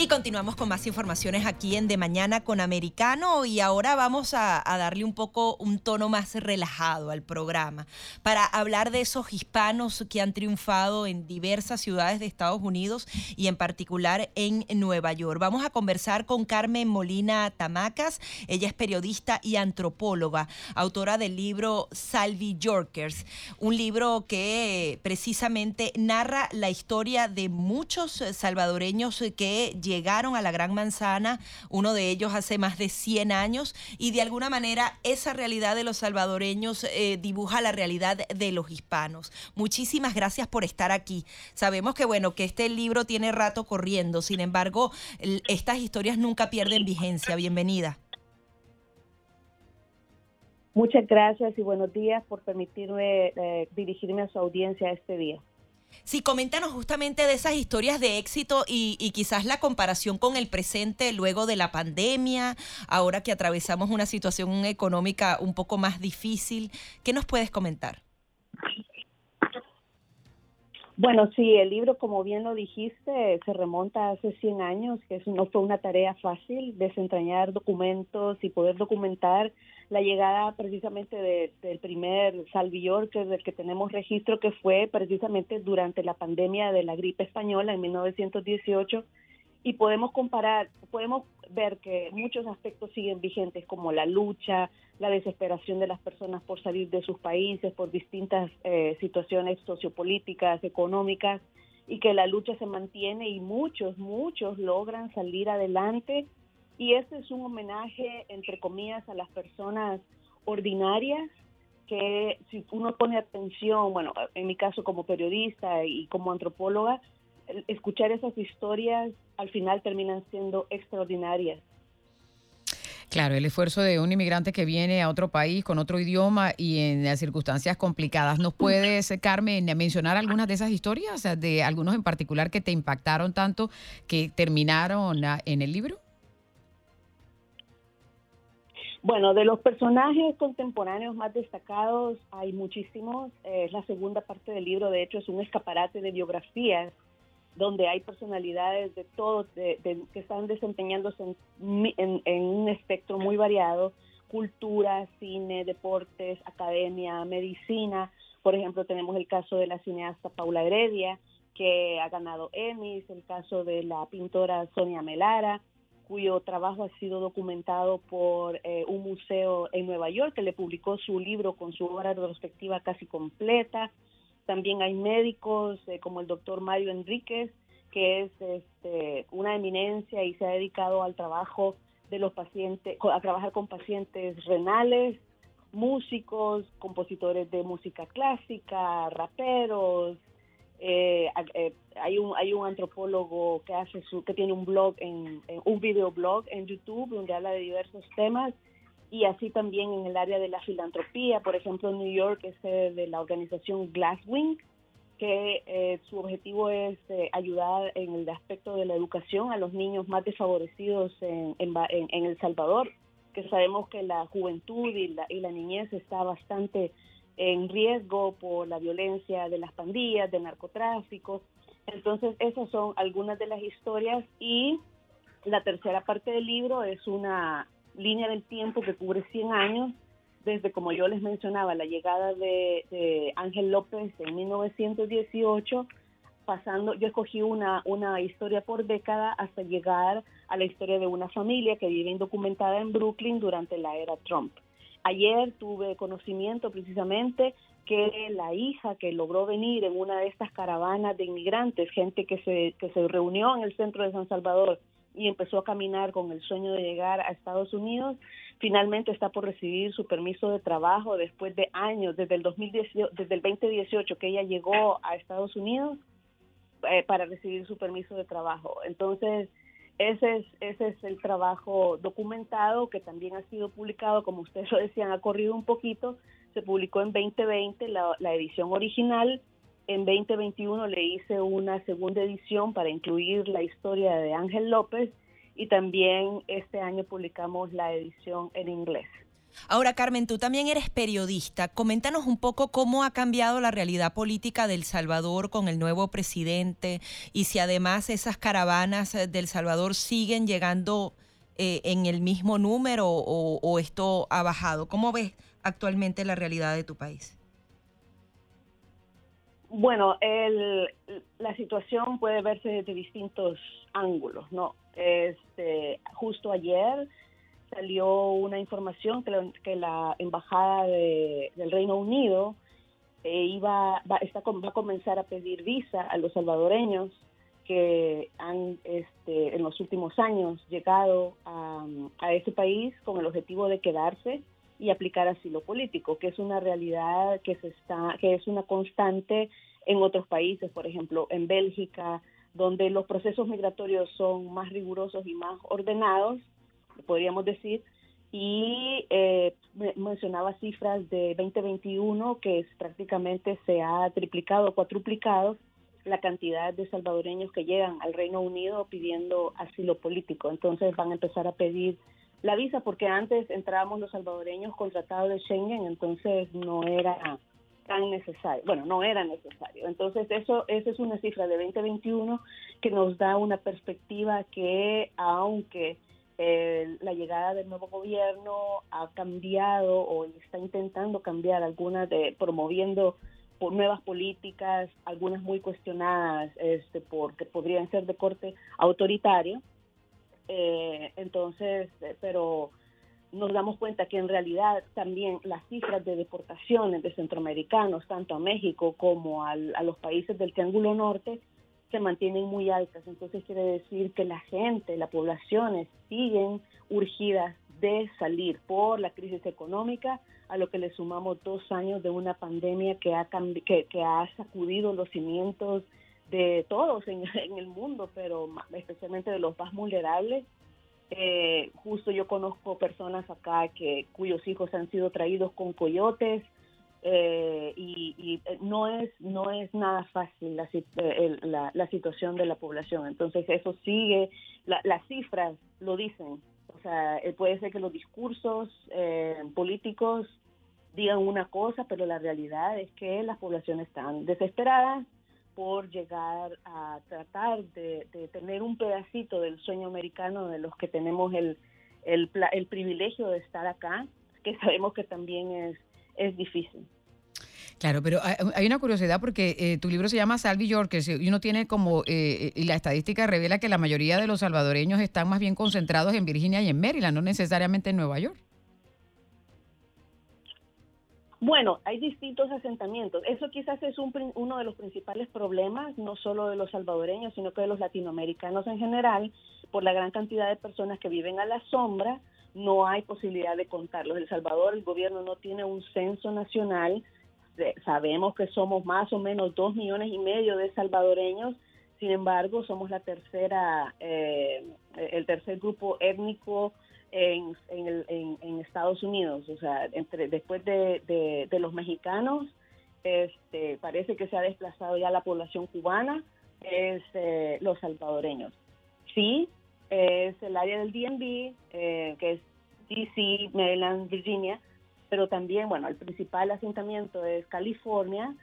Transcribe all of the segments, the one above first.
Y continuamos con más informaciones aquí en De Mañana con Americano y ahora vamos a, darle un poco un tono más relajado al programa para hablar de esos hispanos que han triunfado en diversas ciudades de Estados Unidos y en particular en Nueva York. Vamos a conversar con Carmen Molina Tamacas. Ella es periodista y antropóloga, autora del libro Salvi Yorkers, un libro que precisamente narra la historia de muchos salvadoreños que llegaron a la Gran Manzana, uno de ellos hace más de 100 años, y de alguna manera esa realidad de los salvadoreños eh, dibuja la realidad de los hispanos. Muchísimas gracias por estar aquí. Sabemos que, bueno, que este libro tiene rato corriendo, sin embargo, estas historias nunca pierden vigencia. Bienvenida. Muchas gracias y buenos días por permitirme eh, dirigirme a su audiencia este día. Sí, coméntanos justamente de esas historias de éxito y, quizás la comparación con el presente luego de la pandemia, ahora que atravesamos una situación económica un poco más difícil. ¿Qué nos puedes comentar? Bueno, sí, el libro, como bien lo dijiste, se remonta a hace 100 años, que no fue una tarea fácil desentrañar documentos y poder documentar la llegada precisamente del primer Salvi Yorker del que tenemos registro, que fue precisamente durante la pandemia de la gripe española en 1918 y podemos comparar, podemos ver que muchos aspectos siguen vigentes como la lucha, la desesperación de las personas por salir de sus países, por distintas eh, situaciones sociopolíticas, económicas, y que la lucha se mantiene y muchos, muchos logran salir adelante. Y este es un homenaje, entre comillas, a las personas ordinarias que si uno pone atención, bueno, en mi caso como periodista y como antropóloga, escuchar esas historias al final terminan siendo extraordinarias. Claro, el esfuerzo de un inmigrante que viene a otro país con otro idioma y en circunstancias complicadas. ¿Nos puedes, Carmen, mencionar algunas de esas historias, de algunos en particular que te impactaron tanto que terminaron en el libro? Bueno, de los personajes contemporáneos más destacados hay muchísimos. Es la segunda parte del libro, de hecho, es un escaparate de biografías donde hay personalidades de todos que están desempeñándose en, un espectro muy variado, cultura, cine, deportes, academia, medicina. Por ejemplo, tenemos el caso de la cineasta Paula Heredia, que ha ganado Emmys, el caso de la pintora Sonia Melara, cuyo trabajo ha sido documentado por eh, un museo en Nueva York que le publicó su libro con su obra retrospectiva casi completa. También hay médicos eh, como el doctor Mario Enríquez, que es este, una eminencia y se ha dedicado al trabajo de los pacientes, a trabajar con pacientes renales, músicos, compositores de música clásica, raperos. Eh, eh, hay un hay un antropólogo que hace su que tiene un blog en, en un videoblog en YouTube donde habla de diversos temas y así también en el área de la filantropía, por ejemplo, en New York es de la organización Glasswing, que eh, su objetivo es eh, ayudar en el aspecto de la educación a los niños más desfavorecidos en, en, El Salvador, que sabemos que la juventud y la, y la niñez está bastante en riesgo por la violencia de las pandillas, del narcotráfico. Entonces, esas son algunas de las historias y la tercera parte del libro es una línea del tiempo que cubre 100 años, desde, como yo les mencionaba, la llegada de, Ángel López en 1918, pasando, yo escogí una, una historia por década hasta llegar a la historia de una familia que vive indocumentada en Brooklyn durante la era Trump. Ayer tuve conocimiento precisamente que la hija que logró venir en una de estas caravanas de inmigrantes, gente que se, que se reunió en el centro de San Salvador y empezó a caminar con el sueño de llegar a Estados Unidos, finalmente está por recibir su permiso de trabajo después de años, desde el, 2018, desde el 2018 que ella llegó a Estados Unidos eh, para recibir su permiso de trabajo. Entonces, ese es, ese es el trabajo documentado que también ha sido publicado, como ustedes lo decían, ha corrido un poquito, se publicó en 2020 la, la edición original en 2021 le hice una segunda edición para incluir la historia de Ángel López y también este año publicamos la edición en inglés. Ahora, Carmen, tú también eres periodista. Coméntanos un poco cómo ha cambiado la realidad política del Salvador con el nuevo presidente y si además esas caravanas eh, del Salvador siguen llegando eh, en el mismo número o, esto ha bajado. ¿Cómo ves actualmente la realidad de tu país? Bueno, la situación puede verse desde distintos ángulos, ¿no? Este, justo ayer salió una información que la, embajada del Reino Unido eh, iba va, está, va a comenzar a pedir visa a los salvadoreños que han este, en los últimos años llegado a, a ese país con el objetivo de quedarse y aplicar asilo político, que es una realidad que se está, que es una constante en otros países, por ejemplo, en Bélgica, donde los procesos migratorios son más rigurosos y más ordenados, podríamos decir, y eh, mencionaba cifras de 2021 que prácticamente se ha triplicado, cuatruplicado la cantidad de salvadoreños que llegan al Reino Unido pidiendo asilo político. Entonces van a empezar a pedir la visa porque antes entrábamos los salvadoreños con tratado de Schengen, entonces no era tan necesario. Bueno, no era necesario. Entonces eso esa es una cifra de 2021 que nos da una perspectiva que aunque la llegada del nuevo gobierno ha cambiado o está intentando cambiar algunas de promoviendo por nuevas políticas, algunas muy cuestionadas este, porque podrían ser de corte autoritario. Eh, entonces, eh, pero nos damos cuenta que en realidad también las cifras de deportaciones de centroamericanos, tanto a México como a los países del Triángulo Norte, se mantienen muy altas. Entonces quiere decir que la gente, las poblaciones siguen urgidas de salir por la crisis económica, a lo que le sumamos dos años de una pandemia que ha, que, que ha sacudido los cimientos de todos en, el mundo, pero especialmente de los más vulnerables. Eh, justo yo conozco personas acá que cuyos hijos han sido traídos con coyotes, eh, y, eh, no es no es nada fácil la, eh, la, la, situación de la población entonces eso sigue las cifras lo dicen o sea puede ser que los discursos políticos digan una cosa pero la realidad es que las poblaciones están desesperadas por llegar a tratar de, tener un pedacito del sueño americano de los que tenemos el, el, el privilegio de estar acá que sabemos que también es es difícil. Claro, pero hay una curiosidad porque eh, tu libro se llama Salvi Yorkers y uno tiene como, eh, y la estadística revela que la mayoría de los salvadoreños están más bien concentrados en Virginia y en Maryland, no necesariamente en Nueva York. Bueno, hay distintos asentamientos. Eso quizás es un, uno de los principales problemas, no solo de los salvadoreños, sino que de los latinoamericanos en general, por la gran cantidad de personas que viven a la sombra no hay posibilidad de contarlos. El Salvador, el gobierno no tiene un censo nacional. Sabemos que somos más o menos dos millones y medio de salvadoreños. Sin embargo, somos la tercera, eh, el tercer grupo étnico en, en, Estados Unidos. O sea, entre, después de, los mexicanos, este, parece que se ha desplazado ya la población cubana, es eh, los salvadoreños. Sí, es el área del DMV, eh, que es DC, Maryland, Virginia, pero también, bueno, el principal asentamiento es California,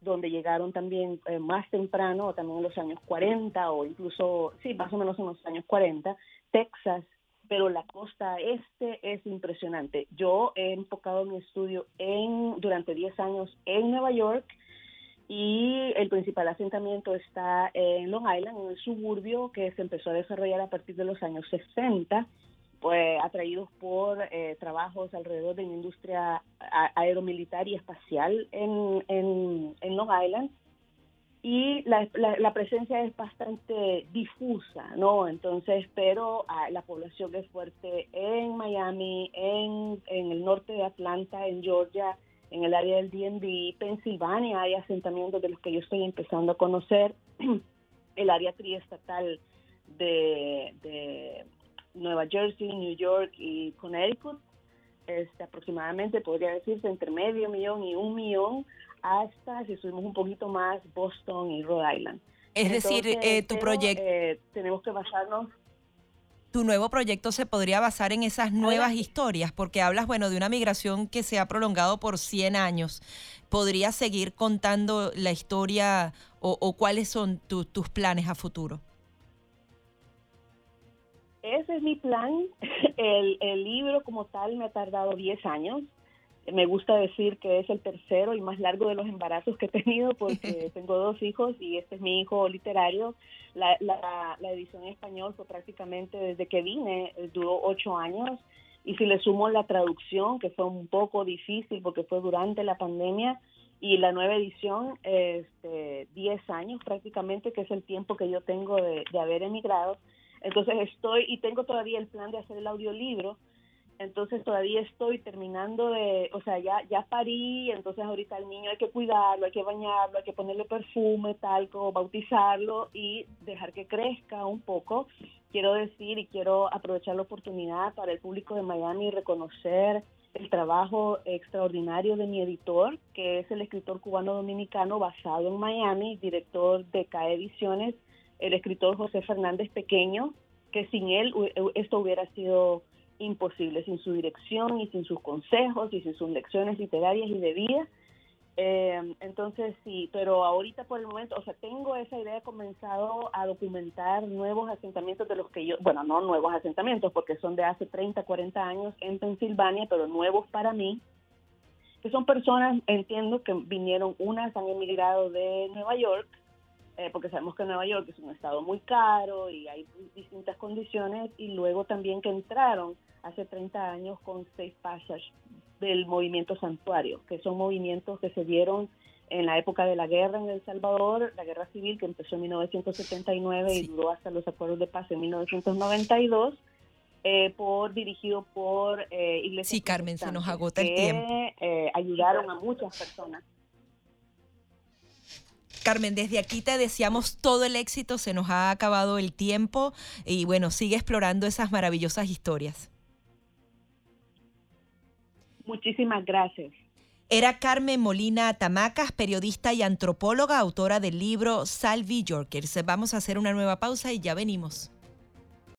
donde llegaron también eh, más temprano, también en los años 40 o incluso, sí, más o menos en los años 40, Texas, pero la costa este es impresionante. Yo he enfocado mi estudio en durante 10 años en Nueva York y el principal asentamiento está en Long Island, en el suburbio que se empezó a desarrollar a partir de los años 60, pues atraídos por eh, trabajos alrededor de la industria aeromilitar y espacial en, en, Long Island. Y la, la, presencia es bastante difusa, ¿no? Entonces, pero ah, la población es fuerte en Miami, en, en el norte de Atlanta, en Georgia, en el área del DMV, Pensilvania, hay asentamientos de los que yo estoy empezando a conocer, el área triestatal de, de Nueva Jersey, New York y Connecticut, este, aproximadamente podría decirse entre medio millón y un millón, hasta si subimos un poquito más, Boston y Rhode Island. Es decir, eh, tu proyecto... Eh, tenemos que basarnos tu nuevo proyecto se podría basar en esas nuevas historias, porque hablas, bueno, de una migración que se ha prolongado por 100 años. ¿Podrías seguir contando la historia o, cuáles son tus planes a futuro? Ese es mi plan. El, el libro como tal me ha tardado 10 años me gusta decir que es el tercero y más largo de los embarazos que he tenido porque tengo dos hijos y este es mi hijo literario. La, la, edición en español fue prácticamente desde que vine, eh, duró ocho años y si le sumo la traducción, que fue un poco difícil porque fue durante la pandemia, y la nueva edición, este, 10 años prácticamente, que es el tiempo que yo tengo de, de haber emigrado. Entonces estoy y tengo todavía el plan de hacer el audiolibro, entonces todavía estoy terminando de, o sea, ya, ya parí, entonces ahorita el niño hay que cuidarlo, hay que bañarlo, hay que ponerle perfume, talco, bautizarlo y dejar que crezca un poco. Quiero decir y quiero aprovechar la oportunidad para el público de Miami y reconocer el trabajo extraordinario de mi editor, que es el escritor cubano dominicano basado en Miami, director de CAE Ediciones, el escritor José Fernández Pequeño, que sin él esto hubiera sido imposible sin su dirección y sin sus consejos y sin sus lecciones literarias y de vida. Eh, entonces sí, pero ahorita por el momento, o sea, tengo esa idea, he comenzado a documentar nuevos asentamientos de los que yo, bueno, no nuevos asentamientos porque son de hace 30, 40 años en Pensilvania, pero nuevos para mí, que son personas, entiendo que vinieron, unas han emigrado de Nueva York, eh, porque sabemos que Nueva York es un estado muy caro y hay distintas condiciones, y luego también que entraron hace 30 años con Safe Passage del movimiento santuario, que son movimientos que se dieron en la época de la guerra en El Salvador, la guerra civil que empezó en 1979 y duró hasta los acuerdos de paz en 1992. Eh, por dirigido por eh, iglesias sí Carmen se nos agota el tiempo eh, ayudaron a muchas personas Carmen, desde aquí te deseamos todo el éxito, se nos ha acabado el tiempo y bueno, sigue explorando esas maravillosas historias. Muchísimas gracias. Era Carmen Molina Tamacas, periodista y antropóloga, autora del libro Salvi Yorkers. Vamos a hacer una nueva pausa y ya venimos.